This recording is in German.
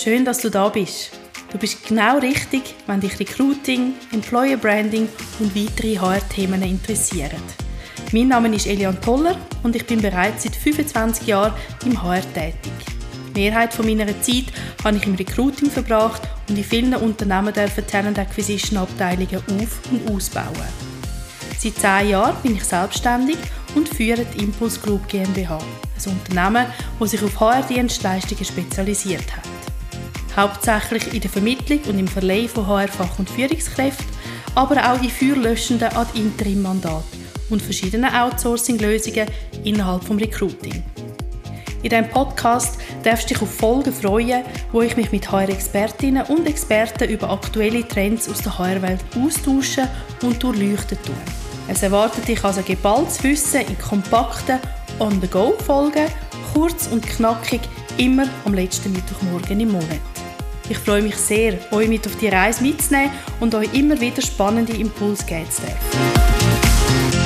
Schön, dass du da bist. Du bist genau richtig, wenn dich Recruiting, Employer Branding und weitere HR-Themen interessieren. Mein Name ist Elian Toller und ich bin bereits seit 25 Jahren im HR tätig. Die Mehrheit von meiner Zeit habe ich im Recruiting verbracht und in vielen Unternehmen dürfen Talent Acquisition Abteilungen auf- und ausbauen. Seit 10 Jahren bin ich selbstständig und führe die Impulse Group GmbH, ein Unternehmen, das sich auf HR-Dienstleistungen spezialisiert hat. Hauptsächlich in der Vermittlung und im Verleih von HR-Fach- und Führungskräften, aber auch in feuerlöschenden Ad-Interim-Mandaten und verschiedenen Outsourcing-Lösungen innerhalb des Recruiting. In diesem Podcast darfst du dich auf Folgen freuen, wo ich mich mit HR-Expertinnen und Experten über aktuelle Trends aus der HR-Welt austauschen und durchleuchten tue. Es erwartet dich also geballtes Wissen in kompakten On-the-Go-Folgen, kurz und knackig, immer am letzten Mittwochmorgen im Monat. Ich freue mich sehr, euch mit auf die Reise mitzunehmen und euch immer wieder spannende Impulse geben zu dürfen.